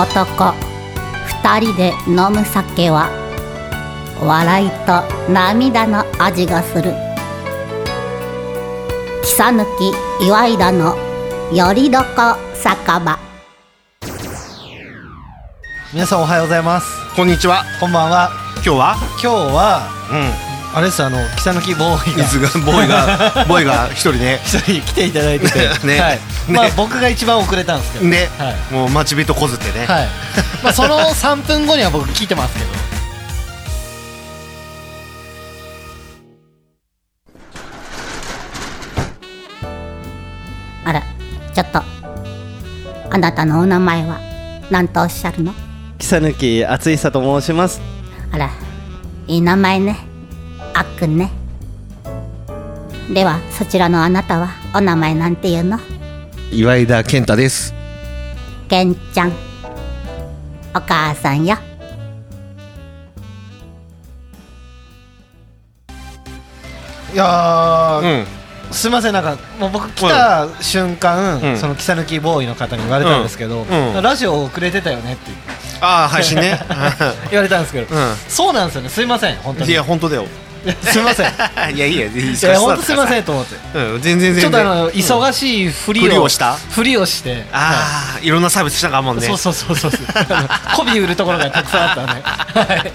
男。二人で飲む酒は笑いと涙の味がする。草抜き岩井田のよりどこ酒場。皆さんおはようございます。こんにちは。こんばんは。今日は、今日はうん、あれですあの草抜きボーイが。水 がボーイがボーイが一人ね、一人来ていただいてて、ね。はい。ねまあ僕が一番遅れたんですけど。ね、はい。もう待ち人こずってね。はい。まあその3分後には僕聞いてますけど。あらちょっと。あなたのお名前は何とおっしゃるの？草抜き厚久と申します。あらいい名前ね。あっくんね。ではそちらのあなたはお名前なんていうの？岩井田健太です。けんちゃん。お母さんよ。いやー、うん、すいませんなんかもう僕来た瞬間、うん。その草抜きボーイの方に言われたんですけど、うん。うんラジオ遅れてたよねって。ああ配信ね。言われたんですけど、うそうなんですよね。すいません本当ん、に。いや本当だよ。すいませんい いやいいや、いいや本当すいません。んと思ってうん、全然全然。ちょっとあのうん忙しいふりを,、ふりをした？ふりをしてああ、いろんなサービスしたかもんね。そうそうそうそう 媚び売るところがたくさんあったねはい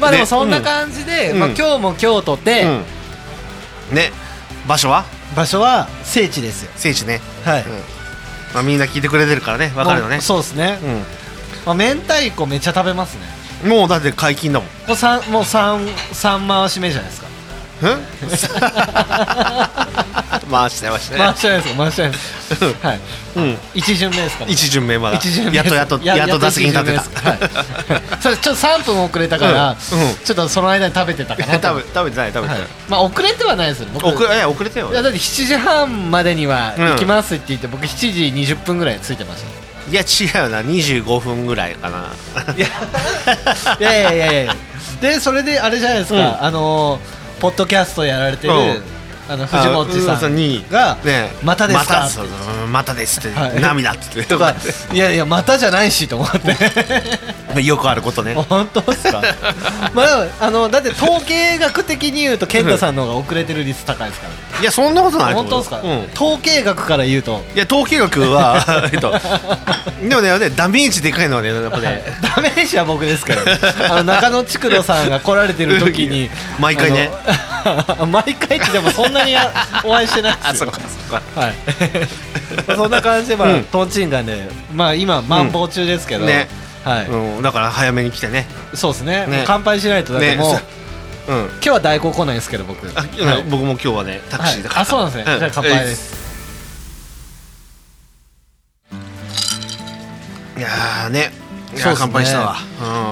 まあでもねそんな感じで、うんまあ、今日も京都で、うん。ね、場所は？場所は聖地ですよ聖地ね。はい、うん。まあみんな聞いてくれてるからね、わかるよね。そうですね、うまあ、明太子めっちゃ食べますねん。もうだって解禁だもん。もう三もう三三回し目じゃないですか。うん 回して回して。回してないですか回してないです。はい。うん。一巡目ですから一巡目まだ。一巡目。やっとやっとやっと打席に立てた。た、はい、それちょっと3分遅れたから、うん。うん。ちょっとその間に食べてたかなと。食べ食べてない食べてはない。い。まあ遅れてはないですよ僕。遅れいや遅れてよい。やだって7時半までにはうん行きますって言って、僕7時20分ぐらい着いてましたいや違うな。25分ぐらいかな。いやいやいやいやでそれであれじゃないですか、うん。あのーポッドキャストやられてる、うん。あの藤本さんんがねまたですか？またですって、はい。涙って言って。とかいやいやまたじゃないしと思って よくあることね。本当ですか？まああのだって統計学的に言うと健太さんの方が遅れてる率高いですから、いやそんなことない本当ですか、うん。統計学から言うと。いや統計学は えっとでもねねダメージでかいのはねやっぱね。ダメージは僕ですけどあの中野筑野さんが来られてる時に毎回ね。毎回ってでもそんなにあお会いしてないですよ。あそっかそっか。はい。まあそんな感じでまあ、うん。トンチンガンでまあ今マンボウ中ですけど、うんねはい、うん、だから早めに来てね。そうですね。ね。乾杯しないとだってねもう、うん。今日は代行来ないですけど僕。あ、はい。僕も今日はねタクシーだから、はい。あそうなんですね、じゃあ乾杯です。いやーね。いやそうね。乾杯したわ、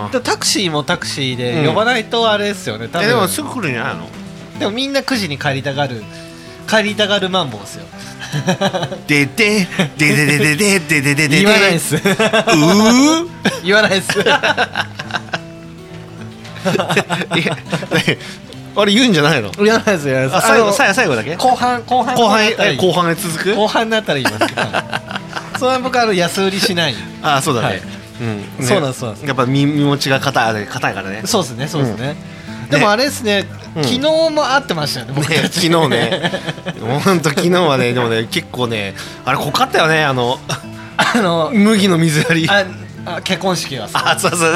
うん。でタクシーもタクシーでうん呼ばないとあれですよね多分えでもすぐ来るんじゃないの？でもみんな9時に帰りたがる帰りたがるマンボウですよででででででででででで言わないですうー言わないですいやあれ言うんじゃないの言わないです言わないですあ最後最後最後だけ後半後半後半え後半へ続く後半になったら言いますけどそれは僕あの安売りしないあそうだね、はいうんねそうなんですそうなんですやっぱ身身持ちが硬い硬いからねそうですねそうですね、うんでもあれですね、昨日も会ってましたよね僕ね昨日ね。本当昨日はねでもね結構ねあれ濃かったよねあのあの麦の水割り。ああ結婚式があそうそう。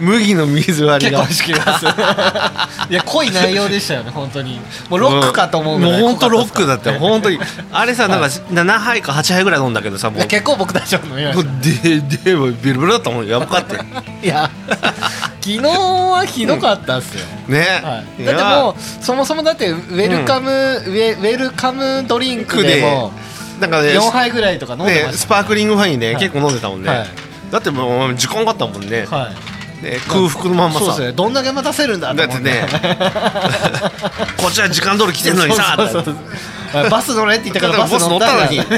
麦の水割りが。結婚式がい。や濃い内容でしたよね本当に。もうロックかと思うぐらいもう本当ロックだっったよ。本当に。あれさなんか7杯か8杯ぐらい飲んだけどさもう。結構僕たちは飲みましででもビルビルだったもんやばかった いや昨日はひどかったっすよ、ね、はい、だってもうそもそもだってウェルカム、ウェウェルカムドリンクでもなんかね4杯ぐらいとか飲んでねましスパークリングワインね、はい。結構飲んでたもんね、はいだってもう時間があったもんね、たはい。ね空腹のまんまさ。そうですね。どんだけ待たせるんだとだ思って。ね。こっちは時間通り来てんのにさ。バス乗れって言ったからバス乗ったのに。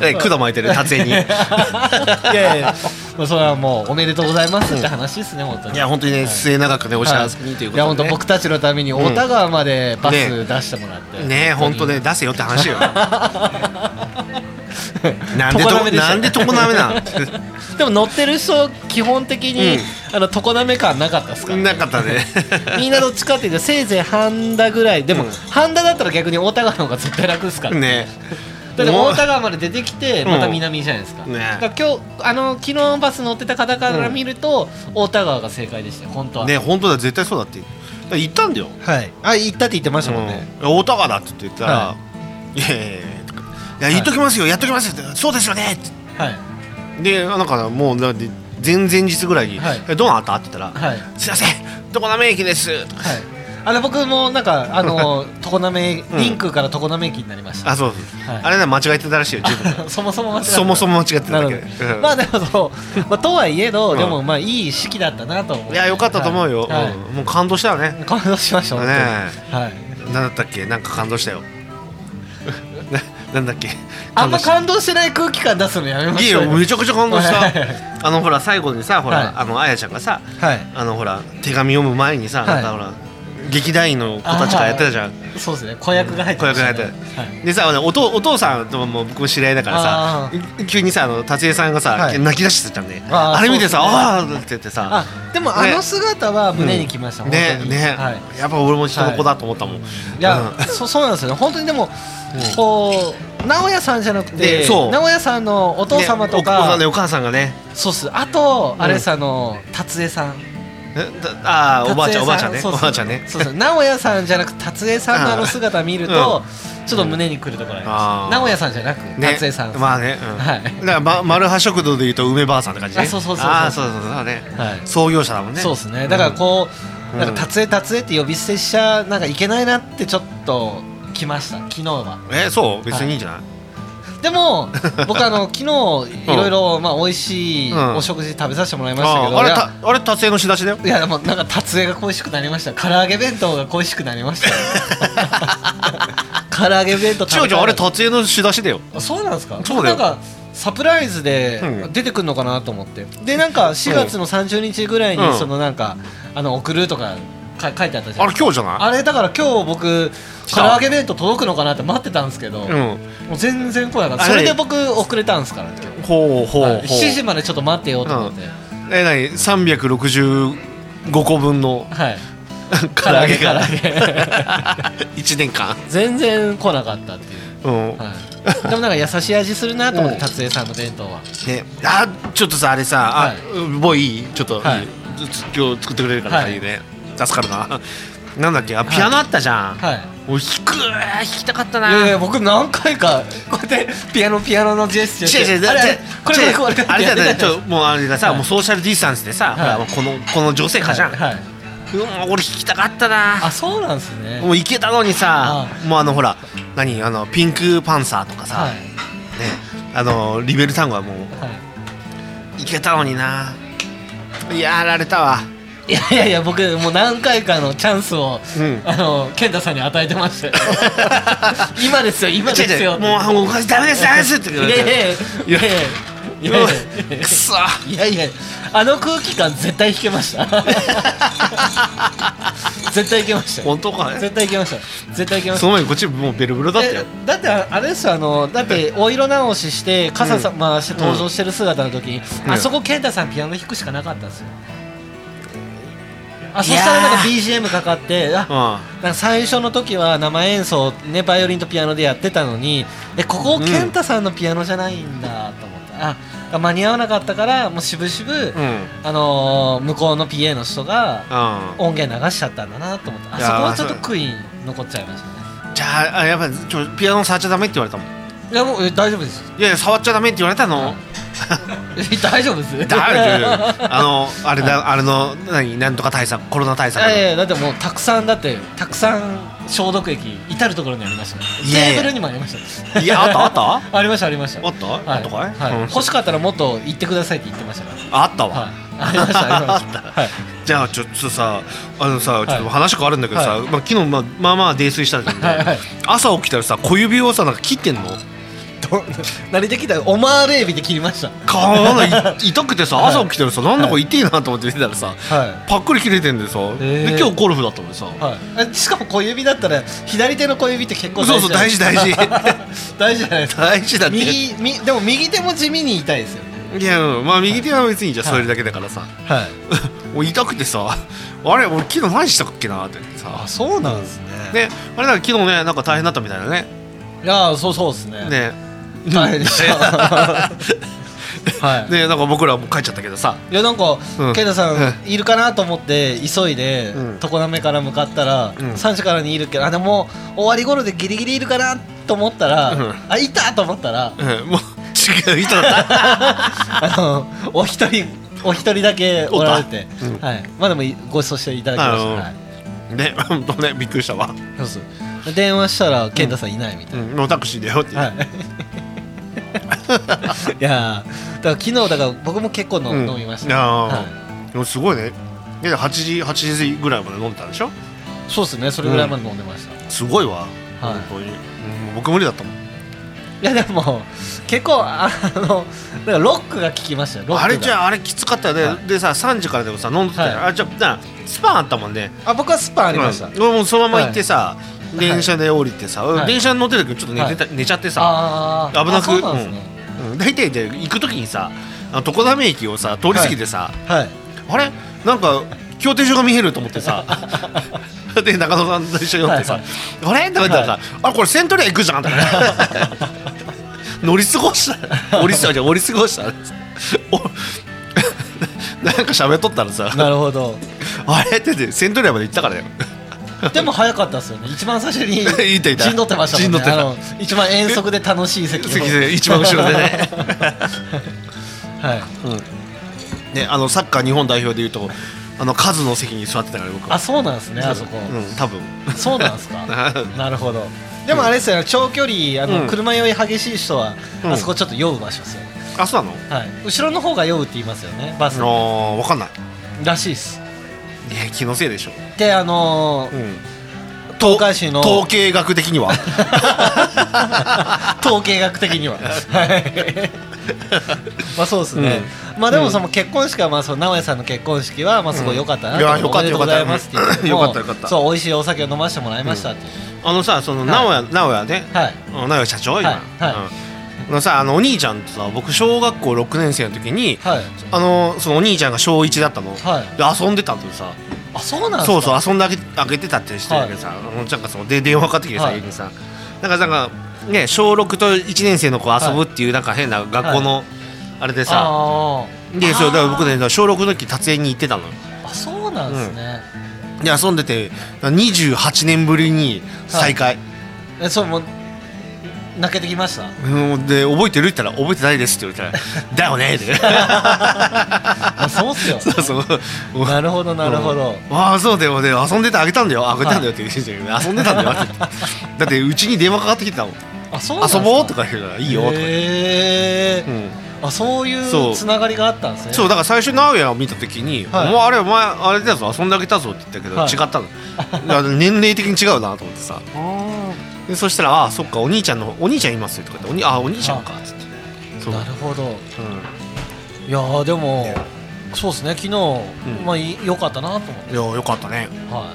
ね管巻いてる達成に。いいやいや。まあそれはもうおめでとうございますって話ですね本当に。や本当にね末永くねお幸せにということで、ね。い。や本当僕たちのためにうん。太田川までバスね。出してもらって。ね本当ね出せよって話よ なんでとなんで常滑なん でも乗ってる人基本的に、あの常滑感なかったですか？ら、なかったね。みんなどっちかっていうとせいぜい半田ぐらい。でも、うん。半田だったら逆に大田川の方が絶対楽ですから、ね。だってもう。大田川まで出てきてうん。また南じゃないですか,、ね。だから今日あの昨日バス乗ってた方から見ると、大田川が正解でしたよ本当は。ね本当だ絶対そうだって。だから言ったんだよ。はい。あ行ったって言ってましたもんね、うん。大田川だって言ったらは「い。やいやいやいやい。や言っときますよやっときますよ」ってそうですよね」って。はい。でなんかもうだって前々日ぐらいにはい。えどうなった?」って言ったらはい「すいません常滑駅です」はい。あの僕もなんかあの 常滑リンクから常滑駅になりました、あそうそうはい。あれね間違えてたらしいよ自分。そもそも間違ってた。そもそも間違ってただけ。まあでもそう、まあ、とはいえど、うん。でもまあいい式だったなといやよかったと思うよ。はい。はい。うん。もう感動したよね。感動しましたねはい。何だったっけ？なんか感動したよ ななんだっけ？あんま感感動してない空気感出すのやめま動しょうよ。いいよめちゃくちゃ感動しはい。たあのほら最後にさほはい。らあのあやちゃんがさはい。あのほら手紙読む前にさはい。なんかほら劇団員の子たちからやってたじゃん。そうですね。子役が入ってね。子役が入はい。でさお父お父さんとも僕も知り合いだからさあ急にさあの達江さんがさ、はい。泣き出してたんであれ見てさああって言ってさ。あでもあの姿は胸にきました、ねね、はい。やっぱ俺も人の子だと思ったもん、い。や、うん。そ そうなんですよね。本当にでも、うんこう直哉さんじゃなくてでそう。直哉さんのお父様とか、さんねお母さんがね。そうっす。あと、うん。あれさの達江さん。ああおばあちゃんおばあちゃんね。そうそう。おばあちゃんね。そうそう。直哉さんじゃなく達江さんのあの姿見ると、ちょっと胸にくるところあります。直哉さんじゃなくね。達江さん、まあね、うん。はい。だから、ま、マルハ食堂でいうと梅ばあさんって感じね。あそうそうそうそう。そうそうそう。ね。はい。創業者だもんね。そうですね。だからこう、うん。なんか達江達江って呼び捨てしちゃなんかいけないなってちょっと来ました昨日は。えそう？別にいいんじゃない、でも 僕あの昨日いろいろまあ美味しいうん。お食事食べさせてもらいましたけど、ああれいや。たあれ達成の仕出しだよ。いやでもなんか達江が恋しくなりました。唐揚げ弁当が恋しくなりました。よ 唐揚げ弁当違う違うあれ達成の仕出しだよ。あそうなんですか？そうだよ。なんかサプライズでうん。出てくるのかなと思って、でなんか4月の30日ぐらいにうん。そのなんか、あの送るとかか書いてあったじゃんあれ今日じゃない？あれだから今日僕唐揚げ弁当届くのかなって待ってたんですけど、もうん。う全然来なかった。あそれでれ僕遅れたんですから今日。ほうほうはい。7時までちょっと待ってよと思って、えなに365個分のはい。唐揚げが。唐揚げ1年間。全然来なかったっていう、うん。はい、でもなんか優しい味するなと思って 達江さんの弁当は。ね。あちょっとさあれさあ、はい。うんもういい？ちょっと、はい。今日作ってくれるからさ、はい。い、いね。助かるななんだっけ？あピアノあったじゃん、はい。おい弾く弾きたかったな。いやいや僕何回かこうやってピアノピアノのジェスチャーして。違う違うあれあれこれこれこれこれあれだよねちょもうあれがさ、はい。もうソーシャルディスタンスでさ、はい。ほらもうこのこの女性化じゃん、はいはい。うん俺弾きたかったな。あそうなんですね。もういけたのにさもうあのほら何？あのピンクパンサーとかさ、はい。ねあのリベルタンゴはもうはい。いけたのにな。やられたわいやいやいや僕もう何回かのチャンスを、うん。あの健太さんに与えてましたよ今ですよ今ですよ。違うもうあもうダメですダメですっていやいやいやいやいや。いやいやくそいやいやあの空気感絶対弾 けました。絶対いけました。よ本当かね絶対いけました。絶対いけました。その前にこっちもうベルベロだったよ。えだってあれですよあのだってお色直しして傘さ回して登場してる姿の時に、うん。あそこ健太さんピアノ弾くしかなかったんですよあそしたらなんか BGM かかってあうなんか最初の時は生演奏ねバイオリンとピアノでやってたのにえここ健太さんのピアノじゃないんだと思って、あ間に合わなかったからもうしぶしぶ、んうん。あのー向こうの PA の人がうん。音源流しちゃったんだなと思ってあそこはちょっと悔い残っちゃいましたね。じゃああやっぱちょピアノ触っちゃダメって言われたもん。いやもうえ大丈夫ですいやいや触っちゃダメって言われたの。え 大丈夫です？だあのあれだあれの何？なんとか対策コロナ対策の。いやいやだってもうたくさんだってたくさん消毒液至る所にありました。ねいやいや。テーブルにもありました。いやあった？あった？ありましたありました。あった、はい。あったかい、はい。うん。欲しかったらもっと言ってくださいって言ってましたから。あったわ、はい。ありましたありまし た。はい。じゃあちょっとさあのさちょっと話変わるんだけどさ、はい。まあ、昨日まあまあまあ泥酔したんだけど、はいはい。朝起きたらさ小指をさなんか切ってんの？ど 何で切った？オマールエビで切りました。顔がい痛くてさ朝起きてるさなんだこれ痛いなと思って見てたらさはパックリ切れてんでさで今日ゴルフだったのにさ。しかも小指だったら左手の小指って結構そうそう大事大事。大事じゃないですか大事だって。右みでも右手も地味に痛いですよね。いやうんまあ右手は別にじゃはい。それだけだからさ。はい。もう痛くてさあれ俺昨日何したっけなってさ。あそうなんですね。であれなんか昨日ねなんか大変だったみたいだね。いやーそうそうですね。ね大変でしたはい。でなんか僕らはもう帰っちゃったけどさ。いやなんか、うん。ケイタさうん。んいるかなと思って急いでうん。常滑から向かったら、うん。3時からにいるけどあでも終わり頃でギリギリいるかなと思ったら、うん。あいたと思ったらうん。もう違う人だった。あのお一人お一人だけおられて、はい、まあでもいご馳走していただきました、はい、ね 本当ねびっくりしたわ。そうそう。電話したら健太さんいないみたいうん。もうタクシーだよってな、はいいやーだから昨日だから僕も結構の、うん。飲みましたいやー。はでもすごいね。で8時8時ぐらいまで飲んでたでしょ？い、そうですね。それぐらいまで飲んでました、すごいわ、はい。本当に、うん僕無理だったもん。いやでも結構あのだからロックが効きましたよ。ロックが。あれじゃああれきつかったよね、はい。でさ3時からでもさ飲んでたよ、はい。あじゃあなスパンあったもんね。あ僕はスパンありました、うん。俺もそのまま行ってさ、電車で降りてさ、はい。電車に乗ってたけどちょっと寝てた、寝ちゃってさ、危なくね、うん、大体で行く時にさ常滑駅をさ通り過ぎてさ、はい。あれ？なんか協定所が見えると思ってさ。で中野さんと一緒に乗ってさ、はいあれ？って思ったらさ、はい。あこれセントリア行くじゃん。っ て乗り過ごした。乗り過ごした乗り過ごした。お なんか喋っとったらさ。なるほど。あれ？って言ってセントリアまで行ったからよ でも早かったですよね。一番最初に 陣取ってましたもんね。あの一番遠足で楽しい席を席で一番後ろでね。はい。ねあのサッカー日本代表でいうとあの数の席に座ってたから僕は。あそうなんですねあそこ、うん多分。そうなんですか。なるほど。でもあれですよね長距離あの、うん。車酔い激しい人は、うん。あそこちょっと酔う場所ですよね、あそうなの？はい、後ろの方が酔うって言いますよねバスあーわかんない。らしいですね気のせいでしょ、であのーうん、東海市の統計学的には？統計学的には。はい。まあそうですね、まあでもその結婚式はまあその直哉さんの結婚式はまあすごい良かったなと、う。んいや良かったおめでとうございますって言ってよかったよかった。そう美味しいお酒を飲ませてもらいましたっていう、あのさそのい。直哉直哉ね。はい。直哉社長今、はい。はい。うんのさあのお兄ちゃんとさ僕小学校6年生の時にはい。あのそのお兄ちゃんが小1だったの、はい。で遊んでたんだよさ。あそうなんそうかそう遊んであげあげてたってしてるけどさ、なんかそので電話かかってきてさ、はい。家にさ。なんかなんかね小6と1年生の子遊ぶっていうなんか変な学校のあれでさ、あー。でそうだから僕ね小6の時達園に行ってたの。よあそうなんですね、で遊んでて28年ぶりに再会、えそうもう泣けてきました？うん。で覚えてる？って言ったら覚えてないですって言われたら だよね。ってあそうっすよ。そうそう。なるほどなるほど、ああそうだよね。遊んでてあげたんだよあげたんだよって言ってたけど遊んでたんだよ。だってうちに電話かかってきてたもん。あそう遊ぼうとか言うからいいよとかへー。うん。あそういそう。うつながりがあったんですね。そうだから最初直哉を見た時に「はい。お前あれお前あれだぞ遊んであげたぞ」って言ったけど、はい。違ったの。年齢的に違うなと思ってさでそしたら「ああそっかお兄ちゃんのお兄ちゃんいますよ」とか言っておに「あお兄ちゃんか」っつって。なるほど。うん。いやーでもねそうですね昨日、まあい良かったなと思って。いやよかったね。は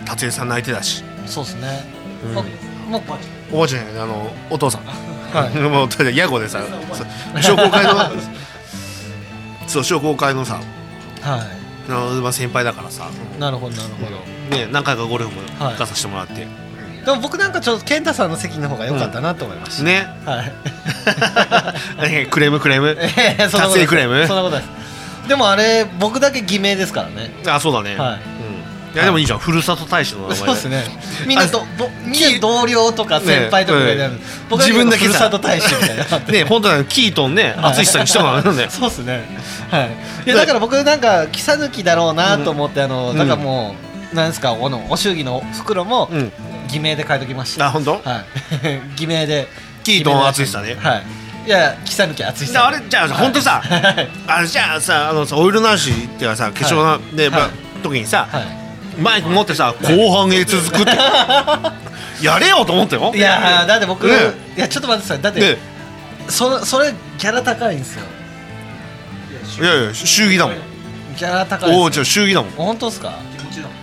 うん。達也さん泣いてたし。いそうですね、うん。ままおばあちゃんあのお父さん。はい。もう屋号でさ商工会の そう商工会のさはあのまあ先輩だからさ、いなるほどなるほど、ね、何回かゴルフもはい。行かさせてもらって、でも僕なんかちょっと健太さんの席の方が良かったなと思いました、ね。はい。え クレームクレーム。え達成クレーム。そんなことです。でもあれ僕だけ偽名ですからね。あそうだね、はい。うん、いやでもいいじゃん、ふるさと大使の名前そうですね。みんなとぼみんな同僚とか先輩とかがいる、ね僕は自分だけさふるさ。と大使みたい。なね本当はキートンねはい。淳さんにしたからなんだよ そうですね。はい。いやだから僕なんか木更木だろうなと思って、あのうん。だからもうなんですかこのお祝儀の袋もうん偽名で書いときました、あ本当？はい。偽名で。キートン淳さんねはい。いや木更木淳じさああれじゃあ本当さはい。あれじゃあさあのさオイルなしっていうかさ化粧な、で、まあはい時にさ、はマイク持ってさ後半へ続くって。やれよと思ったよ。いいやーだって僕、ね。いやちょっと待ってさい。だって、ね。そそれギャラ高いんですよ。いやいや祝儀だもん。ギャラ高いおおじゃあ祝儀だもん。本当ですか？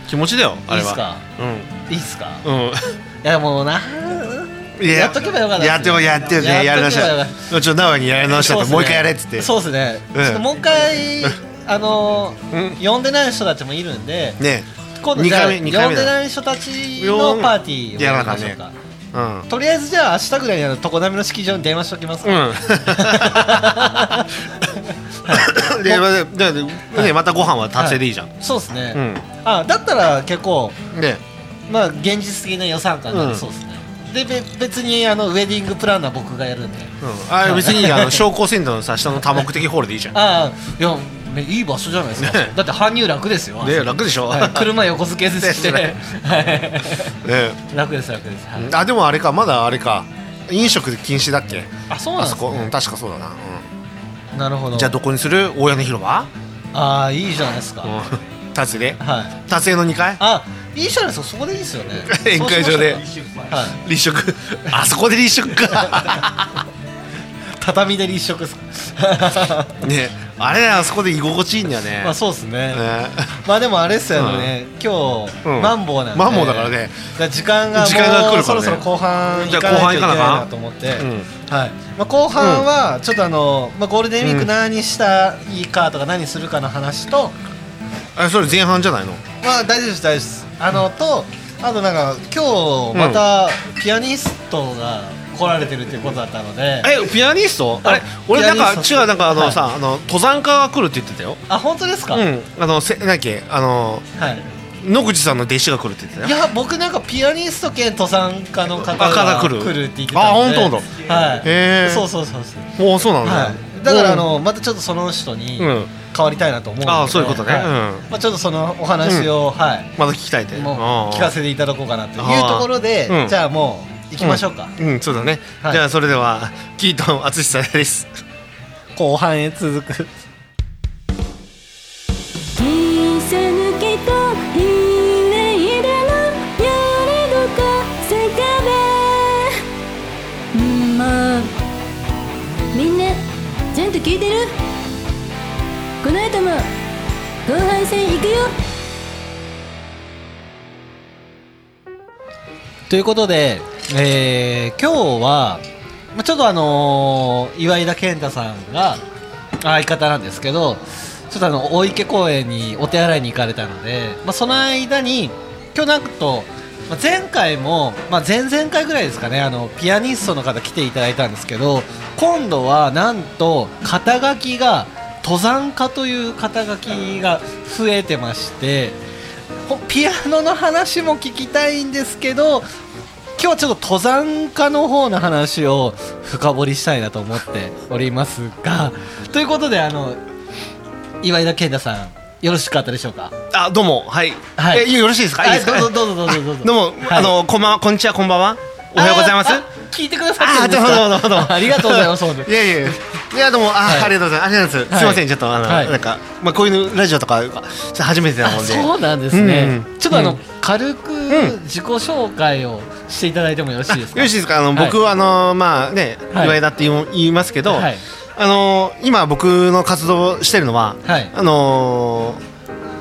気持ちだ。よあれはいいっすか？うん。いいっすか？うん。いやもうな。いや。っとけばよかったやってもやってねやり直したちょっと名古屋にやり直した。ってもう一回やれっつって。そうですね。うん。ちょっともう一回あのうん。呼んでない人たちもいるんでね。今度じゃあ呼んでない人たちのパーティーをやりましょうかうん。とりあえずじゃあ明日ぐらいにあの常滑の式場に電話しておきますか。うん でまでででねまたご飯は達成でいいじゃん。そうですね、うん。あだったら結構でまあ現実的な予算感があうん。りそうですね、でべ別にあのウェディングプランナー僕がやるんで。うん。あ別にあの商工センターのさ下の多目的ホールでいいじゃん。ああいやねいい場所じゃないですか、ね。だって搬入楽ですよ、ね楽でしょ。はい。車横付けですして、ね。はい。ね。楽です楽です、はい。あでもあれかまだあれか。飲食禁止だっけ？あそうなんですそこ。うん確かそうだな。うなるほど。んじゃあどこにする？大屋根広場？ああいいじゃないですか、うん。達成？ではい。達成の2階？あいいじゃないですか。そこでいいですよね。宴会場で。はい。立食？あそこで立食か 畳で立食 ねあれあそこで居心地いいんだよね。まあそうですね。ね。まあでもあれですよね、今日、うん。マンボウなんで。マンボウだからね。時間がもう時間が来るからね。そろそろ後半行かないといけない後半行かなと思って、うん。はい。まあ、後半はちょっとあの、まあ、ゴールデンウィーク何したらいいかとか何するかの話と、あそれ前半じゃないの？まあ大丈夫です大丈夫です。あのとあとなんか今日またピアニストが来られてるっていうことだったので、えピアニスト？あれ？あ俺なんか違うなんかあのはい。さあの登山家が来るって言ってたよ。あ本当ですか、うん。あのせなんだっけ？あのはい。野口さんの弟子が来るって言ってたよ。いや僕なんかピアニスト兼登山家の方が来る。来るって言ってたあので本当本はい。へーそうそうそうそう。おおそうなんだ、はい。だからあのまたちょっとその人にうん。変わりたいなと思うんで、ああそういうことね。はい。うん。まあ、ちょっとそのお話を、はい。まだ聞きたいって。もう聞かせていただこうかなというところで、うん。じゃあもう行きましょうか、うん、うん、そうだね、はい。じゃあそれではキートン淳さんです。後半へ続く「ひさぬけとひれいでのやれどこせかべ」うん。もうみんなちゃんと聞いてる？この後も後半戦行くよ。ということで、えー今日は、ちょっとあのー岩井田健太さんが相方なんですけどちょっとあの大池公園にお手洗いに行かれたので、まあ、その間に今日なんと、まあ、前回も、まあ、前々回ぐらいですかねあのピアニストの方来ていただいたんですけど今度はなんと肩書きが登山家という肩書きが増えてましてピアノの話も聞きたいんですけど今日はちょっと登山家の方の話を深掘りしたいなと思っておりますがということであの岩井田健太さんよろしかったでしょうか？あどうもはい、はい。えよろしいですか？いいですか？はいどうぞどうぞどうぞ。どうぞどうも、は いあのこんばんは。こんにちはこんばんは。おはようございます。あ聞いてくださってるんですか？あどうもどうもどうも ありがとうございます。いやいや。いやいやどうもあ、はい。ありがとうございます。ありがとうございます、はい。すいませんちょっとあの、はい。なんかまあこういうラジオとか初めてなあもんでそうなんですね、うん。ちょっとあの、うん。軽く自己紹介をしていただいてもよろしいですか？よろしいですか？あの、はい。僕はあのまあね、はい。岩井田って言いますけど、はい。あの今僕の活動してるのは、はい。あの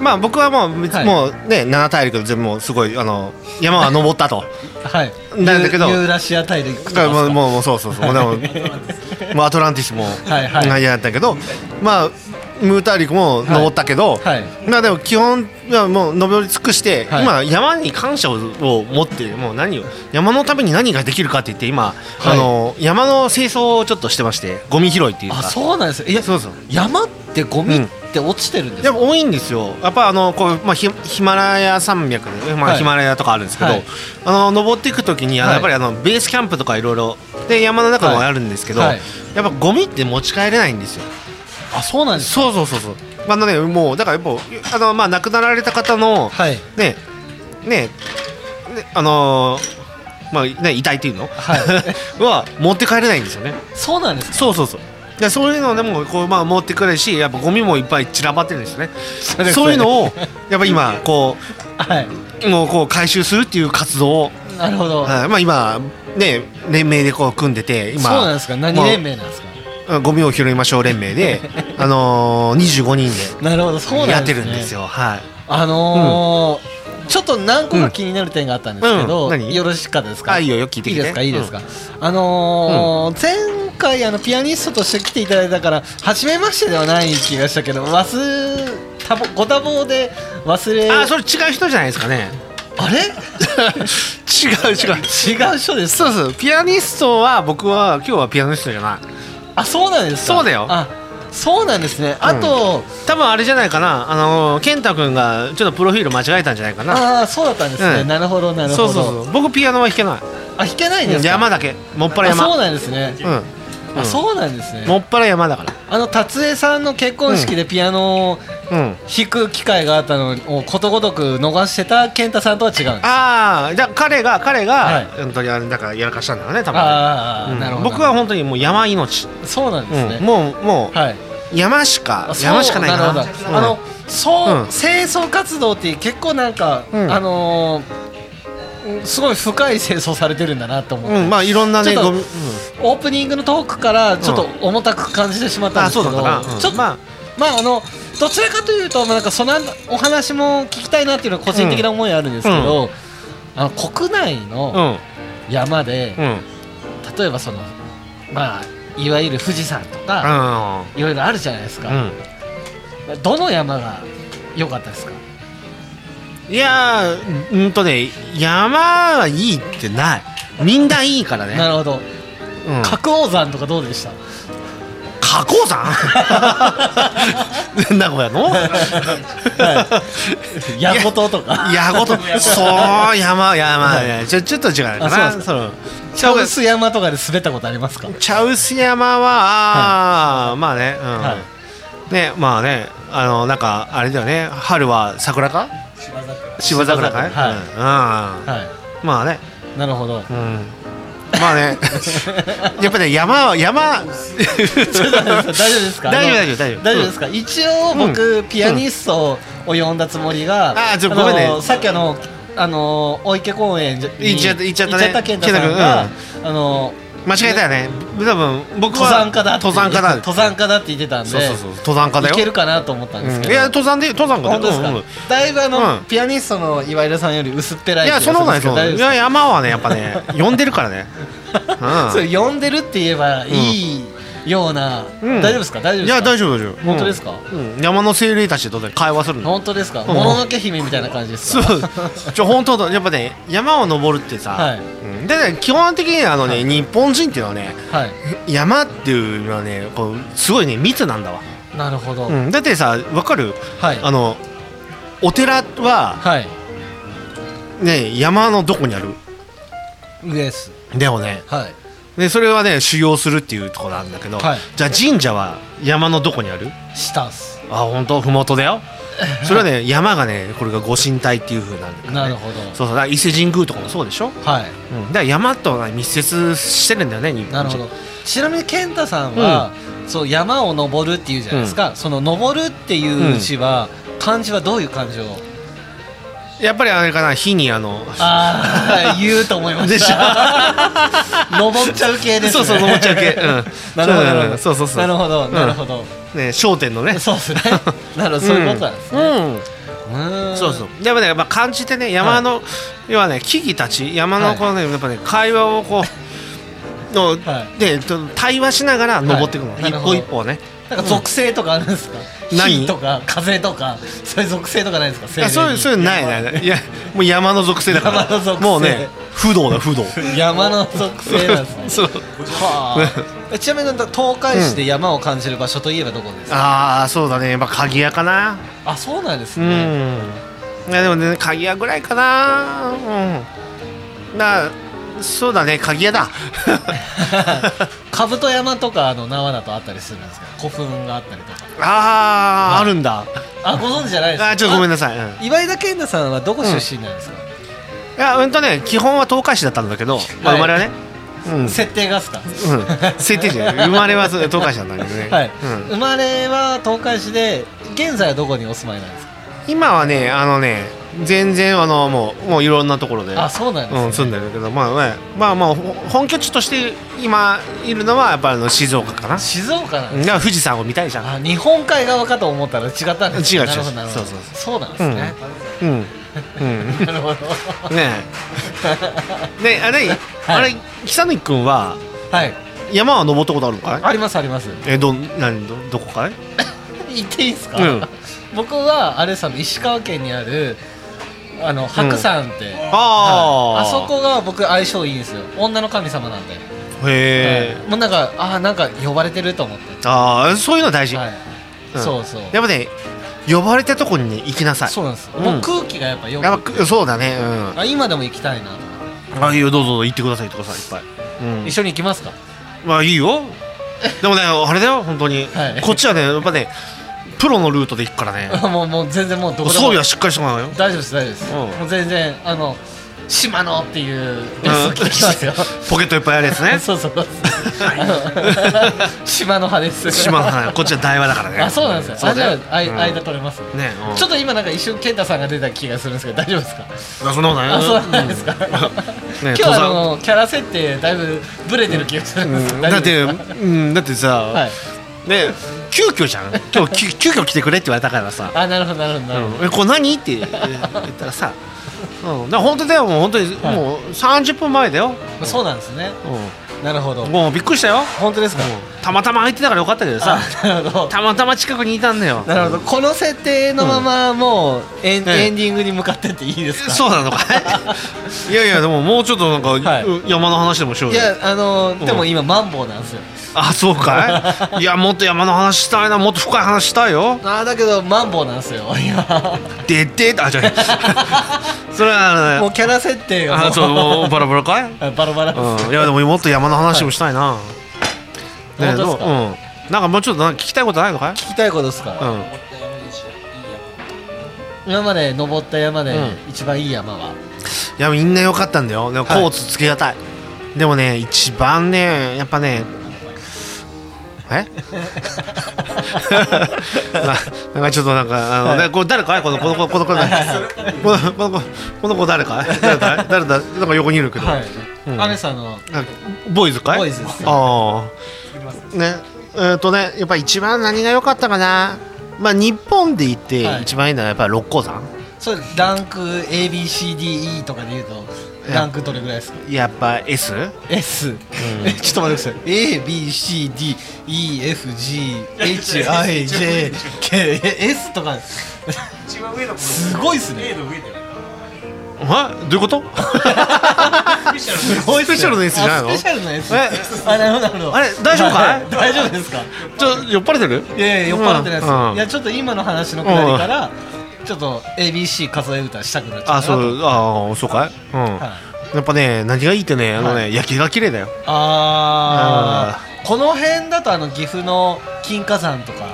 まあ僕はもう、はい。もうね七大陸全部もうすごいあの山は登ったと。はい。なんだけどユーラシア大陸とかもうもうもうそうそうそう。もうでももうアトランティスもはいはい。やったけどまあムー大陸も登ったけど、はい。まあでも基本はもう登り尽くして、はい。今山に感謝を持ってもう何を山のために何ができるかって言って今、はい。あの山の清掃をちょっとしてましてゴミ拾いっていうか。あそうなんです。いやそうそう。山ってゴミって落ちてるんですか、でも多いんですよ。やっぱあのこう、まあ、ヒヒマラヤ山脈で、まあはいヒマラヤとかあるんですけど、はい。あの登っていく時にあのはい。やっぱりあのベースキャンプとかいろいろで山の中もあるんですけど、はい。はいやっぱゴミって持ち帰れないんですよ。あそうなんですそうそうそうそう。あのねもうだからやっぱあのまあ亡くなられた方のはい。ねねねあのーまあね遺体っていうの？はい。は持って帰れないんですよね。そうなんですか？そうそうそうでそういうのでもこう、まあ、持ってくるしやっぱゴミもいっぱい散らばってるんですよね。そういうのをやっぱ今こはい。うもうこう回収するっていう活動をなるほど。はい。まあ今ね連盟でこう組んでて今そうなんですか。何連盟なんですか？うんゴミを拾いましょう連盟で あのー、25人なるほど。そうなんでやってるんですよ。はい。あのーちょっと何個か気になる点があったんですけど、うん。何？よろしかったですか？あいいよよ聞いていいですか？いいですか、あのー前回あのピアニストとして来ていただいたから初めましてではない気がしたけど忘多忙ご多忙で忘れあそれ違う人じゃないですかね。あれ？違う違う。違う人ですそうそう。ピアニストは僕は今日はピアニストじゃない。あそうなんですか？そうだよ。あそうなんですね。あと、多分あれじゃないかな。あのー健太君がちょっとプロフィール間違えたんじゃないかな。ああそうだったんですね、うん。なるほどなるほど。そうそうそう。僕ピアノは弾けない。あ弾けないんですか？山だけ。もっぱら山。あそうなんですね、うんあそうなんですね。もっぱら山だから。あの達江さんの結婚式でピアノをうん。弾く機会があったのをことごとく逃してた健太さんとは違うんです。ああじゃあ彼が彼が、はい。本当にあれだからやらかしたんだろうね多分ねああ、うん。なるほど。僕は本当にもう山命、そうなんですね、うん。もうもうはい。山しか山しかないかなるほど。うん。あのそう、うん。清掃活動って結構なんか、うん。あのーうんすごい深い清掃されてるんだなと思って、うんまあいろんなねちょっとゴミ、うん。オープニングのトークからちょっと重たく感じてしまったんあですけど、そうん。ちょっとまあ。まああのどちらかというと、まあ、なんかそのお話も聞きたいなっていうのは個人的な思いはあるんですけど、あの国内うのん。山で、うん。例えばそのまあいわゆる富士山とか、いろいろあるじゃないですか、うん。どの山が良かったですか？いやーうんとね山はいいってない。みんないいからね。なるほど。うん。角王山とかどうでした？花崗山？名古屋の？矢事とか？いやごとそう山山ちょちょっと違うかあなそうですそのチャウス山とかで滑ったことありますか？茶臼山は、あーまあね、うん。はねまあねあのなんかあれだよね。春は桜か？芝桜。かい、芝桜うん。はうんまあね、いなるほど。うん、まあね。やっぱね山は山。大丈夫ですか？大丈夫大丈夫。大丈夫。大丈夫ですか、一応僕、ピアニストを呼んだつもりが、あーちょごめんね。のさっきあのあのお池公園に行っちゃった行っちゃったね。健太さんが、あの間違えたよね。多分僕は登山家だ登山家だ。登山家だって言ってたんで。そうそうそう。登山家だよ。いけるかなと思ったんですけど、うん。いや登山で登山家だよ本当ですか、うんうん。だいぶあの、うん。ピアニストの岩井さんより薄っぺらいいやそんなことない気がすいいや山はねやっぱね呼んでるからね、うん。それ呼んでるって言えばいいような、うん。大丈夫ですか？大丈夫いですか？や大丈夫大丈夫。本当ですか、うん、山の精霊たちとね会話するの。本当ですか、ん。もののけ姫みたいな感じですそかう。ちょ本当だ。やっぱね山を登るってさ、はい。うん。でね基本的にあのね、日本人っていうのはねはい。山っていうのはねこうすごいね密なんだわ、なるほど、うん、だってさわかる？はい。あのお寺ははい。ね山のどこにある？上です。でもねはいでそれはね修行するっていうところなんだけど、はい。じゃあ神社は山のどこにある？下っす。あ本当？ふもとだよ。それはね山がねこれがご神体っていう風なんだから、ね、なるほど。そうそう。だから伊勢神宮とかもそうでしょ、はい。うん、だから山とは密接してるんだよね日本人。なるほど。ちなみに健太さんは、そう山を登るっていうじゃないですか、その登るっていう字は、漢字はどういう漢字を？やっぱりあれかな火にあのああ 言うと思いまでした 登っちゃう系ですね。そうそう登っちゃう系、うん、なるほどなるほど。そうそうそう。なるほどん。なるほど、ね商店のね。そうですね。なるほどそういうことなんですね、うん。うそうそう。でもね、まあ、感じてね山の、要はね木々たち山のこのね、やっぱね会話をこうの、はでと対話しながら登っていくの、一歩一歩ねなんか属性とかあるんですか、何火とか風とかそういう属性とかないですか？いやそういうそういうのないないない。いやもう山の属性だから。山の属性。もうね不動だ不動。山の属性なんですね。そう。はあ。えちなみに東海市で山を感じる場所といえばどこですか、ああそうだね。やっぱ鍵屋かな。あそうなんですうね、ん。いやでもね鍵屋ぐらいかな。うん。なそうだね鍵屋だ。兜山とかの縄だとあったりするんですか？古墳があったりとか。ああ、あるんだ。あご存知じゃないですか？あーちょっとごめんななさい、うん。岩井田健太さんはどこ出身なんですか、いやうんとね基本は東海市だったんだけど、まあ、生まれはね、うん。設定がっすか、うん、設定じゃない。生まれは東海市だったんだけどね、はい、うん、生まれは東海市で現在はどこにお住まいなんですか？今はねあのね全然あのもうもういろんなところで。あそうなんですね、うん、住んでるけどまあねまあまあほ本拠地として今いるのはやっぱりあの静岡かな。静岡なんだです富士山を見たいじゃん。あ日本海側かと思ったら違ったんですね。違う違うそうそうそう。なんですね、うん。うん。なるほど。ねえ。ねえあれ、あれ久野君ははい。山は登ったことあるのかい？ありますあります。えど何どどこかい？言っていいですか、うん。僕はあれさ石川県にあるあの白山って、あー。はい。あそこが僕相性いいんですよ。女の神様なんで、へえ、はい。もうなんかあーなんか呼ばれてると思って、ああそういうの大事、はい。うん。そうそう。やっぱね呼ばれたとこにね行きなさい。そうなんです、うん。もう空気がやっぱよくぱそうだね。うん。あ今でも行きたいな、あいいよどうぞどうぞ行ってください行ってくださいいっぱい、うん一緒に行きますか？まあいいよ。でもねあれだよ本当に、はい。こっちはねやっぱねプロのルートで行くからね。もうもう全然もうどこでも。装備はしっかりしてもらうよ。大丈夫です大丈夫です、うん。もう全然あの島野っていうレッスン聞きますよ、ポケットいっぱいあるやつね。そうそうそう。あの島の派です。島の花こっちは台湾だからね。あそうなんですよ。あじゃああいうん。間取れますね。うん。ちょっと今なんか一瞬健太さんが出た気がするんですけど大丈夫ですか？あそんなことないよあそうなんですか？ね今日あのキャラ設定だいぶブレてる気がするんですけど大丈夫うん。だってですか？うん。だってさ、はい。ね急遽じゃん。今日急急遽来てくれって言われたからさ。あなるほどなるほどなるほど。うん。えこれ何？って言ったらさ。うん、だから本当だよもう本当に、はい。もう30分前だよ、そうなんですね。うなるほど。ん、もうびっくりしたよ。本当ですか？たまたま空いてたからよかったけどさ。あなるほど。たまたま近くにいたんだよ。なるほど。この設定のままもうエン,、ええ。エンディングに向かってっていいですか？そうなのかい？いやいやでももうちょっとなんか、はい。山の話でもしようよ。いやあのん。でも今マンボウなんですよ。あそうかい？いやもっと山の話したいな。もっと深い話したいよ。あーだけどマンボウなんですよ今。でであじゃあ それはもうキャラ設定が。もあそうもうバラバラかい？あバラバラ。です、うん、いやでももっと山の話もしたいな、ね本当ですか？どううん。なんかもうちょっとなんか聞きたいことないのかい？聞きたいことですか、うん。今まで登った山でう一番いい山は、いやみんな良かったんだよ。でもはい。コーツつけがたい、でもね一番ねやっぱねえ？ななんかちょっとなんかあの、ね、これ誰かい？このこの子この子この子このこの子この子誰かい？誰だい？誰だなんか横にいるけど、はい、うん。アメさんのボーイズかい？ボーイズです。ああね。えーっとねやっぱ一番何が良かったかな？まあ日本で言ってはい。一番いいのはやっぱり六甲山。それランク ABCDE とかで言うとランクどれぐらいですか？やっぱ S? S、え ちょっと待ってください。ABCDEFGHIJK S とか。すごいっすね。あどういうこと？すごいっすねスペシャルの S じゃないの？あスペシャルの S え？あなるほどなるほど。あれ大丈夫か？大丈夫ですか？ちょ酔っ払ってる？いやいや酔っ払ってないです、うん。うんいやちょっと今の話のくだりからちょっと ABC 数え歌したくなっちゃあったなと。そうああそうかい？うん、はい。やっぱね何がいいってねあのね、は夜景が綺麗だよ。あー。この辺だとあの岐阜の金華山とか。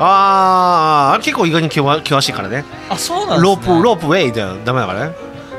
ああ結構意外に険険しいからね。あそうなんですね。ロープロープウェイだよ。ダメだからね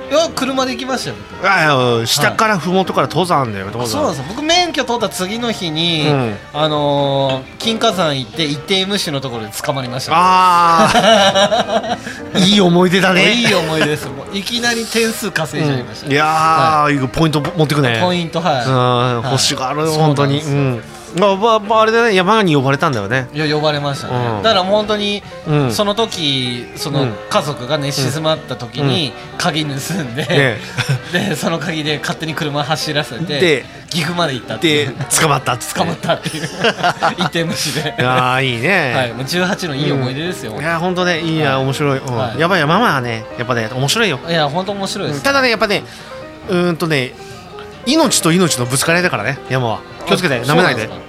いや車で行きましたよ僕。あ下から麓から登山だよ、登あそうなんですよ。僕免許取った次の日に、うん。あのー、金華山行って一定無視のところで捕まりました。ああ いい思い出だね。いい思い出ですもういきなり点数稼いじゃいました、いやー、い。いポイント持ってくね。ポイントはい、うん、はい。星があるよ、そう本当に。そううん。まあ、まあまあ、あれだね、山に呼ばれたんだよね。いや呼ばれましたね、うん。だから本当に、うん。その時そのうん。家族が寝静まった時に鍵盗んで、ね。でその鍵で勝手に車走らせてで岐阜まで行ったっていでう、捕まったって。捕まったっていう。一点無視で。いやー、いいはい。ね。もう18のいい思い出ですよ、いやー、本当ね、いいや、はい。面白い。やばい。や、ママはね、やっぱね、面白いよ。いや本当面白いです、ただね、やっぱね、うーんとね、命と命のぶつかり合いだからね、山は。気をつけて、あ舐めないで。そうなんで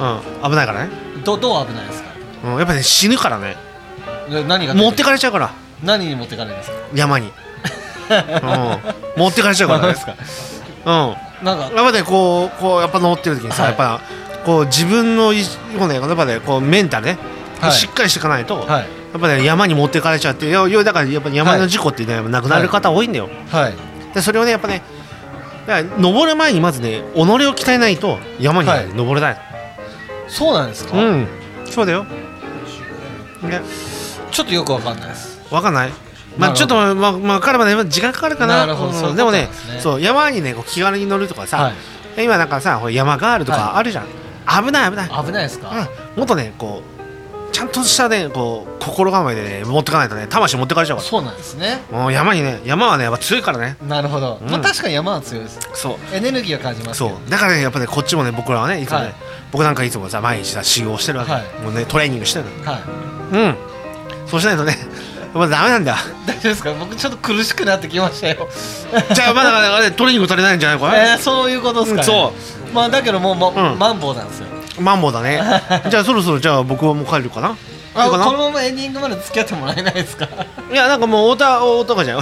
うん。うん、危ないからね。どどう危ないですか？うん、やっぱね、死ぬからね。で何が持ってかれちゃうから、何に持ってかれるんですか？山に。うん。持ってかれちゃうからね何です。かうん。なんかやっぱねこうこうやっぱ登ってる時にさ、はいやっぱこう自分のいこうねやっぱねこうメンタルね、はいしっかりしていかないと、はいやっぱね山に持ってかれちゃっていやいやだからやっぱ山の事故ってね、亡くなる方多いんだよ、はいでそれをねやっぱねだから登る前にまずね己を鍛えないと山にははい。登れない、そうなんですか、うん。そうだよ。ねちょっとよくわかんないです。わかんない？まあちょっとまあまあまあ彼まで時間かかるかな。なるほど。うん。でもねそう山にねこう気軽に乗るとかさ、はい。今なんかさ山ガールとかはあるじゃん、危ない危ない、危ないですか、うん、もっとねこうちゃんとしたねこう心構えでね持ってかないとね魂持ってかれちゃうかそうなんですね。らもう山にね山はねやっぱ強いからね。なるほど、うん。まあ確かに山は強いです。そう。エネルギーは感じますけど。そう。だからねやっぱねこっちもね僕らはねいつもね、はい。僕なんかいつもさ毎日さ修行してるわけ、はい。もうねトレーニングしてるの。はい。うん。そうしないとねやっぱダメなんだ大丈夫ですか？僕ちょっと苦しくなってきましたよ。じゃあまだまだまだトレーニング足りないんじゃないかえー、そういうことですか、ね、そまあだけどもうもう、うん。マンボウなんですよマンボウだね。じゃあそろそろじゃあ僕はもう帰るかな？あこのままエンディングまで付き合ってもらえないですか？いやなんかもう太田太田がじゃん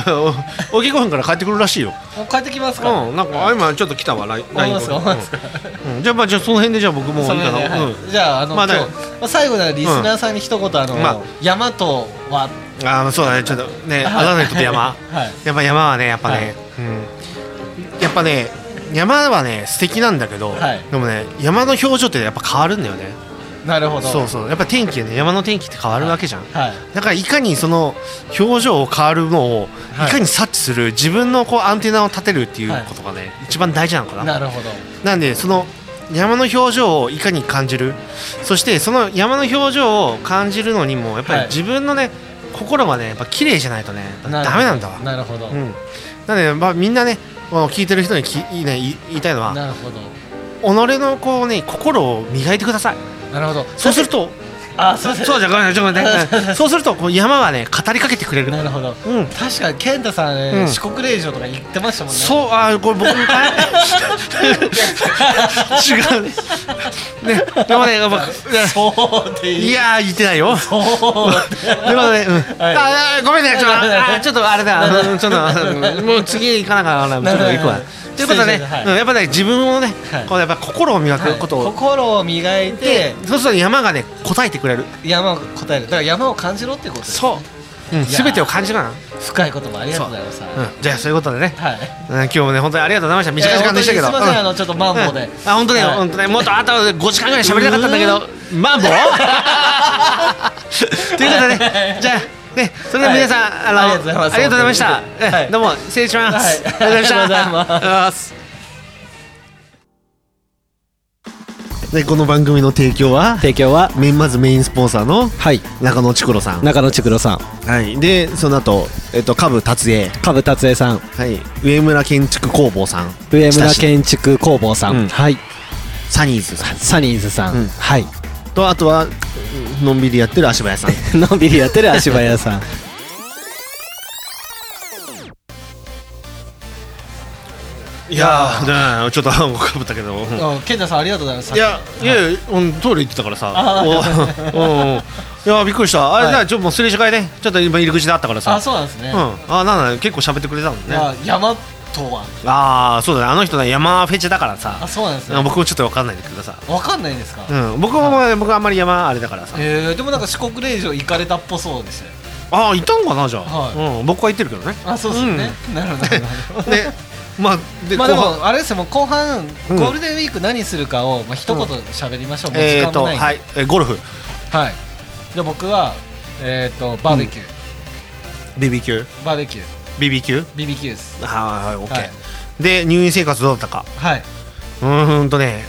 おぎ5分から帰ってくるらしいよ。帰ってきますか、うんなんかあ今ちょっと来たわライン思いますか？うん。じゃあまあじゃあその辺でじゃあ僕もういいかな。はい。うん。じゃああの、まあだ今日、まあ、最後にはリスナーさんに一言、あの、まあ山とは。あーそうだね。ちょっとねあだ名にとって山はい。やっぱ山はねやっぱね、うん。やっぱね山はね素敵なんだけど、はい。でもね山の表情ってやっぱ変わるんだよね。なるほど。そうそう。やっぱ天気ね山の天気って変わるわけじゃん、はい。だからいかにその表情を変わるのをはい。いかに察知する自分のこうアンテナを立てるっていうことがね、一番大事なのかな。なるほど。なんでその山の表情をいかに感じるそしてその山の表情を感じるのにもやっぱりはい。自分のね、心がねやっぱ綺麗じゃないとねダメなんだわ。なるほど、うん、なので、まあ、みんなねこの聞いてる人にき、ね、言い言いたいのはなるほど。己のこう、ね、心を磨いてください。なるほど。そうするとあそうそうじゃごめんちょっと待ってそうす。るとこう山はね語りかけてくれる。なるほど。うん。確かに健太さんね、うん。四国霊場とか言ってましたもんね。そうあーこれ僕のかい違う。ね。ねでもねやっぱ そうってい。やー言ってないよ。そうでもね、うん。はい。ああごめんねちょっとあちょっとあれだ。あのちょっともう次行かなきゃなちょっと行くわということでね、はい。うんやっぱね自分をね、はい。こうやっぱ心を磨くことを、心を磨いでてそうすると山がね答えてくれる。山を答える。だから山を感じろってことですそう、うん、全てを感じるな、深い言葉ありがとうございます。う。ん、じゃあそういうことでね、はい。うん、今日もね本当にありがとうございました。短い時間でしたけど、すいません、うん。あのちょっとマンボウで、うん。あ本当ね、はい。本当ねもっとあと5時間ぐらい喋りたかったんだけど。マンボウ？ということでね。じゃあね。それでは皆さん、はい。あのありがとうございます。ありがとうございました、はい。えどうも失礼します、はい。ありがとうございましたありがとうございます。でこの番組の提供は提供はメインまずメインスポンサーのはい。中野ちくろさん。中野千黒さん。はい。でその後えっと下部達也株達江さん。はい。上村建築工房さん。上村建築工房さん、うん。はい。サニーズさん。サニーズさん、うん。はいとあとはのんびりやってる足早さん。のんびりやってる足早さん。いやーねちょっとかぶったけど。うんあ健太さんありがとうございます。いやいやいやうんトイレ行ってたからさ。あおうんうんいやびっくりした。あれはい。だちょっともうすれ違いねちょっと今入り口であったからさ。あそうなんですね、うん。あなんだ結構喋ってくれたもんね。あ山とは。ああそうだね。あの人ね山フェチだからさ。あそうなんですね。僕もちょっと分かんないんだけどさ。わかんないんですか、うん僕も僕はあんまり山あれだからさ。えー、でもなんか四国霊場行かれたっぽそうでしたよああいたんかなじゃあ。はい。うん僕は行ってるけどね。あそうですよね、なるほどなるほど。でまあでまあでもあれですよ後半うん。ゴールデンウィーク何するかをまあ一言喋りましょう、もう時え間もないんで。っとはい。えゴルフ。はい。で僕はえっ、とバーベキュー、BBQ バーベキュー BBQ BBQ です。はいはいオッケはい。ーで入院生活どうだったか？はい。うーんとね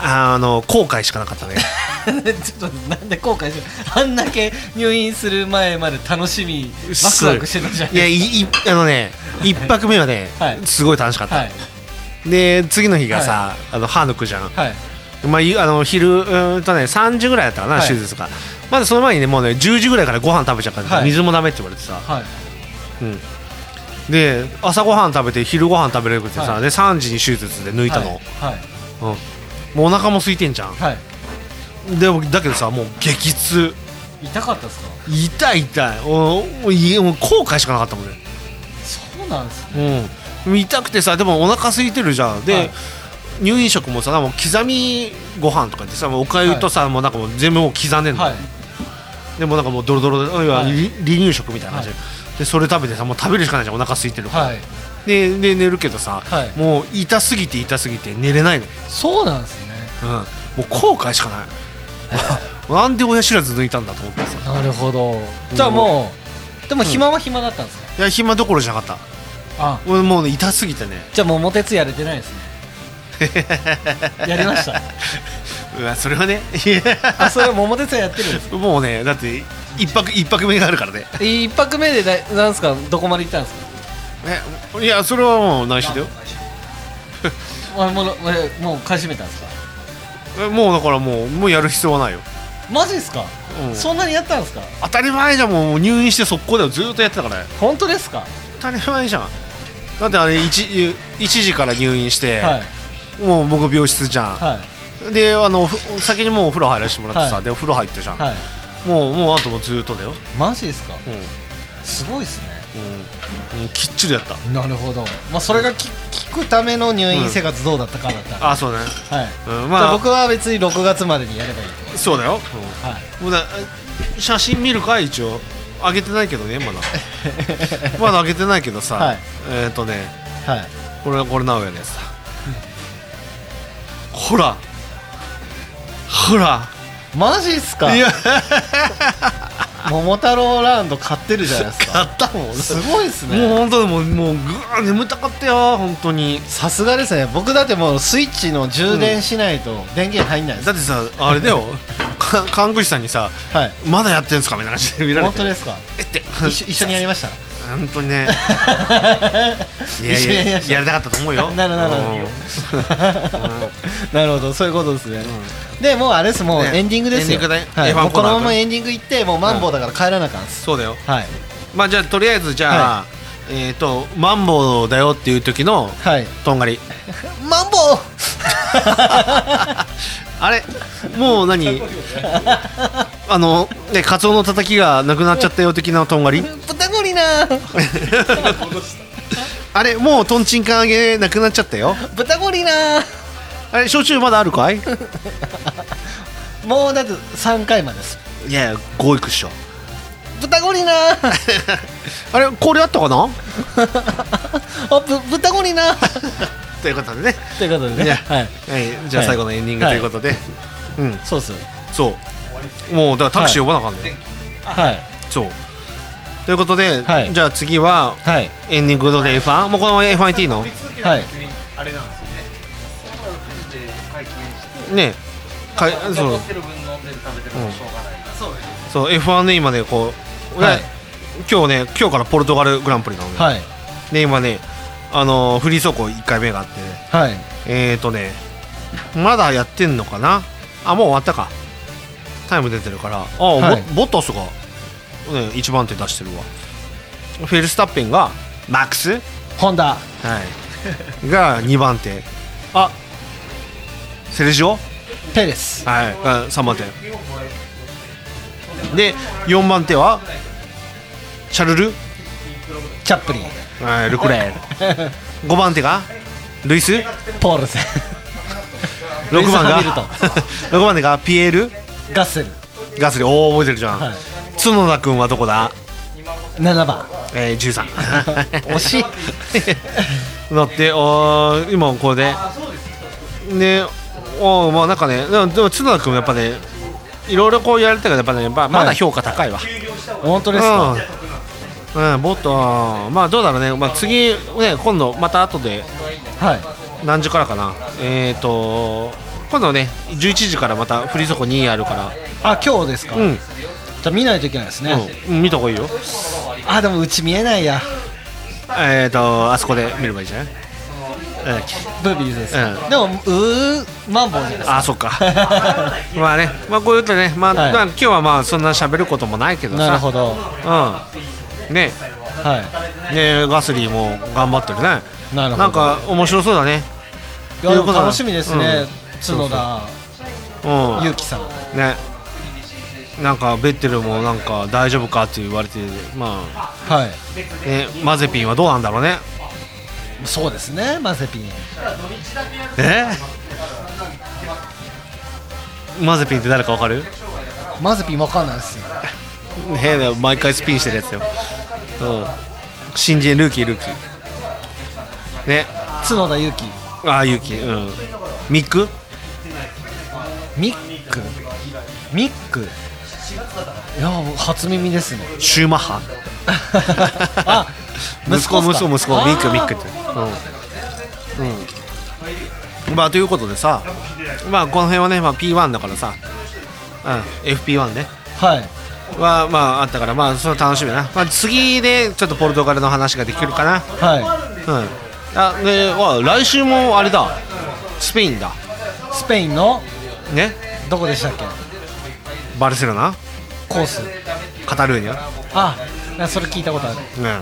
あの後悔しかなかったね。ちょっとなんで後悔してあんだけ入院する前まで楽しみワクワクしてたじゃんいやいいあのね一泊目はね、はい。すごい楽しかった、はい。で次の日がさ、あの歯抜くじゃん、はい。まあ、いあの昼うーんとね3時ぐらいだったかな、はい。手術が。まずその前にねもうね10時ぐらいからご飯食べちゃったから、はい。水もダメって言われてさ、はい。うん、で朝ごはん食べて昼ごはん食べれるってさ、はい。で3時に手術で抜いたの、はい。うん、もうお腹も空いてんじゃん。はい。でもだけどさもう激痛。痛かったですか？痛い痛い。おおいもう後悔しかなかったもんね。そうなんですね。うん。痛くてさでもお腹空いてるじゃん。で、はい。入院食もさもう刻みご飯とかってさもうおかゆとさ、もうなんかもう全部もう刻んでんの、はい。でもなんかもうドロドロははい。離離乳食みたいな感じで,、はでそれ食べてさもう食べるしかないじゃん。お腹空いてるから、はい。でで寝るけどさ、はい。もう痛すぎて痛すぎて寝れないの、そうなんですね。うん、もう後悔しかない。なんで親知らず抜いたんだと思ってさ。なるほど。じゃあもうでも暇は暇だったんですかいや暇どころじゃなかっあた。俺もうね痛すぎてね。じゃあもうモテツやれてないですね。やりました。うわそれはね。あそれは桃鉄やってるんですもうねだって一泊一泊目があるからね。一泊目でだなんすか？どこまで行ったんですえいやそれはもう内緒だよ。かあもうえもう買い占めたんですか？えもうだからもうもうやる必要はないよ、マジですか、うん。そんなにやったんですか？当たり前じゃんもう入院して速攻だよ。ずーっとやってたから。ね本当ですか？当たり前じゃん。だってあれ 1, 1時から入院して、はい。もう僕病室じゃん、はい。であのふ先にもうお風呂入らせてもらってさ、はい。でお風呂入ってじゃん、はいもうもうあともうずーっとだよ。マジですか？うん、すごいですね。うん。うん、きっちりやった。なるほど。まあそれがき聞くための入院生活どうだったかだったら、あそうね、はい、うん、まあ、まあ僕は別に6月までにやればいいとそうだよ、はい。もうだ写真見るか一応上げてないけどねまだ。まだ上げてないけどさ、はい。えっ、ー、とね。はい。これこれ直哉のやつだ。ほら。ほらマジっすか？いや。桃太郎ランド買ってるじゃないですか。買ったもん。すごいですもうね本当にもうもうぐわー眠たかったよ本当に。さすがですね。僕だってもうスイッチの充電しないと電源入んないです、だってさあれだよ。か看護師さんにさはい。まだやってんすかみたいな感じで見られて。本当ですか？えって。一緒一緒にやりました？本当にね。いやいややりたかったと思うよ。なるほどなるほど。なるほどそういうことですね、でもうあれですもうね。エンディングですよ、エンディングだよ。はい、F1 もうこのままエンディング行ってもうマンボウだから帰らなあかんす、そうだよ。はい。まあじゃあとりあえずじゃあ、えっ、とマンボウだよっていう時のはい。とんがり。マンボウ あれもう何？あのねカツオのたたきがなくなっちゃったよ的なとんがり？豚ゴリな。あれもうとんちんかん揚げなくなっちゃったよ？豚ゴリな。あれ焼酎まだあるかい？もうだって3回までです。いや5いくっしょ。豚ゴリな。あれ氷あったかな？あぶ豚ゴリなということでね、ということでね。はい。はい、じゃあはい最後のエンディングということで、うん。そうっすそう。もうだからタクシー呼ばなあかんね、はい。そう。ということで、はい。じゃあ次ははい。エンディングで F1 もうこの F1T の？はい。ねかいそう、うん、そう F1 ね今ねこう、ねはい。今日ね今日からポルトガルグランプリなので、はい。で今ねあのーフリー走行1回目があって。はい。えーとねまだやってんのかな？あもう終わったか。タイム出てるから。あ、はい。ボボッタスが、ね、一番手出してるわ。フェルスタッペンがマックス、はホンダ。い、が2番手。あセルジオ？ペレス。はい。が3番手。で4番手はシャルル、チャップリンはい、ルクレール5番手が？ルイス？ポールセン。6番が？ルイスハミル6 番手が？ピエール？ガッセル。ガスリおお覚えてるじゃん、はい。角田君はどこだ？7番。えー、13 惜しい。だっておー今これで。ねおーまあなんかねでも角田君やっぱねいろいろこうやられたけどやっぱねやっぱまだ評価高いわ、本当ですか？うん、うん、ボットまあどうだろうね、まあ、次ね今度また後ではい。何時からかな。えっ、ー、と今度ね11時からまたフリー走行2あるから。あ今日ですか、うん、じゃあ見ないといけないですね、うん、見た方がいいよ。あでもうち見えないや。えっ、ー、とあそこで見ればいいじゃないブービーズです、うん。でもうーマンボウじゃないですか。あそっか。まあね。まあこういうとね。まあ、はい。まあ今日はまあそんな喋ることもないけどさ。なるほど。うんね。はねガスリーも頑張ってるね。いなるほど。なんか面白そうだね。いや楽しみですね、うん。角田うん。裕樹さん。ね。なんかベッテルもなんか大丈夫かって言われてまはい。あねマゼピンはどうなんだろうね。そうですねマゼピン。え？マゼピンって誰かわかる？マゼピンわかんないですよ。変な毎回スピンしてるやつようん。新人ルーキールーキー。ね。角田裕樹ああ勇気うん。ミック？ミック？ミック？いや初耳ですね。シューマッハ。あ息子息子息子あー。ミックミックって。うん、うん、まあということでさまあこの辺はね、まあ、P1 だからさ、うん、FP1 ね。はいはまああったからまあその楽しみだな、まあ、次でちょっとポルトガルの話ができるかな。はうん。あでわ来週もあれだ。スペインだ。いスペインの？ね。どこでしたっけ？バルセロナ。コース。カタルーニャ、あそれ聞いたことある。うんは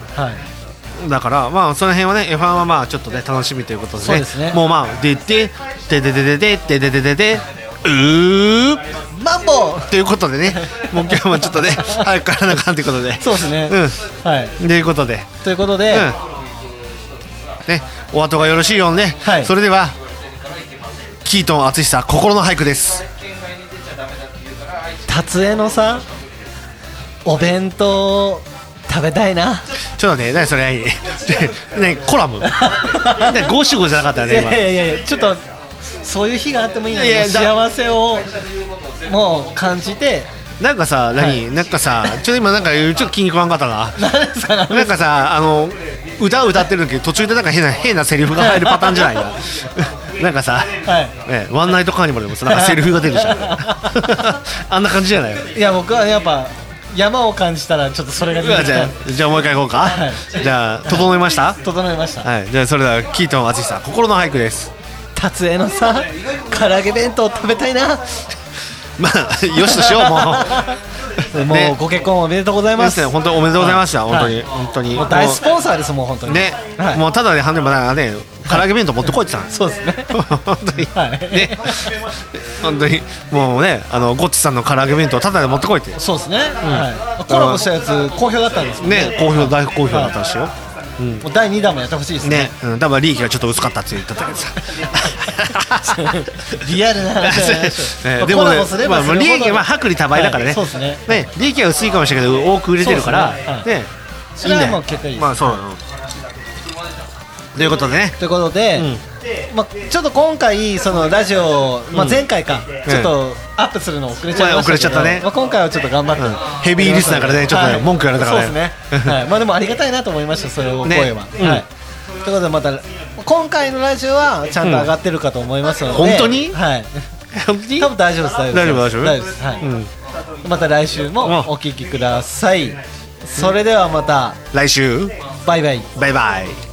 い。だからまあその辺はね F1 はまあちょっとね楽しみということでね。そうですね。もうまあででででででででででででうーマンボということでねもう今日もちょっとね 早く帰らなあかんということで。そうですね、うはい。んということで。ということで、うん。ねお後がよろしいようにね、はい。それではキートン淳さ心の俳句です。達江のさお弁当食べたいな。ちょっとね何それ ねコラム。ね五七五じゃなかったよね今。いやいやいやちょっとそういう日があってもいいのに幸せをもう感じて。なんかさ何、なんかさちょっと今なんかちょっと気に食わんかったななんかさあの歌を歌ってるんだけど途中でなんか変な変なセリフが入るパターンじゃない？な なんかさ、はい。ね、ワンナイトカーニバルでもさなんかセリフが出るじゃん。あんな感じじゃない？いや僕はやっぱ山を感じたらちょっとそれが出てじゃあじゃあもう一回いこうか、はい。じゃあ整いました？整えました。はい。じゃあそれではキートン淳さん心の俳句です達江のさ唐揚げ弁当食べたいな。まあよしとしようもう。もね。うご結婚おめでとうございます。ですね。本当におめでとうございました、はい。本当に、はい本当に。もう大スポンサーですもう本当に。ね、はい。もうただで半分まだね唐揚げ弁当持ってこいってたんですそうですね。本当に、はい。ね。本当に。もうねあのゴッチさんの唐揚げ弁当ただで持ってこいって。そうですね、はい、コラボしたやつ好評だったんですもんね。好評大好評だったしよ、もう第2弾もやってほしいですね。ね、うん、多分利益がちょっと薄かったって言ってたけどさ。リアルな。話だね。ねでもねまあ、利益は薄利多売だからね、はいそうですね。ね。利益は薄いかもしれないけど多く売れてるからねはいね。それはもう結果いいまあそう。ということでね。ということで、まあ、ちょっと今回そのラジオ、まあ、前回か、ちょっとアップするの遅れちゃいましたけど、まあ遅れちゃったね。まあ、今回はちょっと頑張って、うん。ヘビーリスナーからねちょっとね文句言われたからね。そうですね、はい、まあでもありがたいなと思いましたそれをね声は、うんはい。ということでまた今回のラジオはちゃんと上がってるかと思いますので、本当に？はい。本当に？多分大丈夫です大丈夫です。大丈夫大丈夫です、はい。うん。また来週もお聞きください、それではまた。来週。バイバイ。バイバイ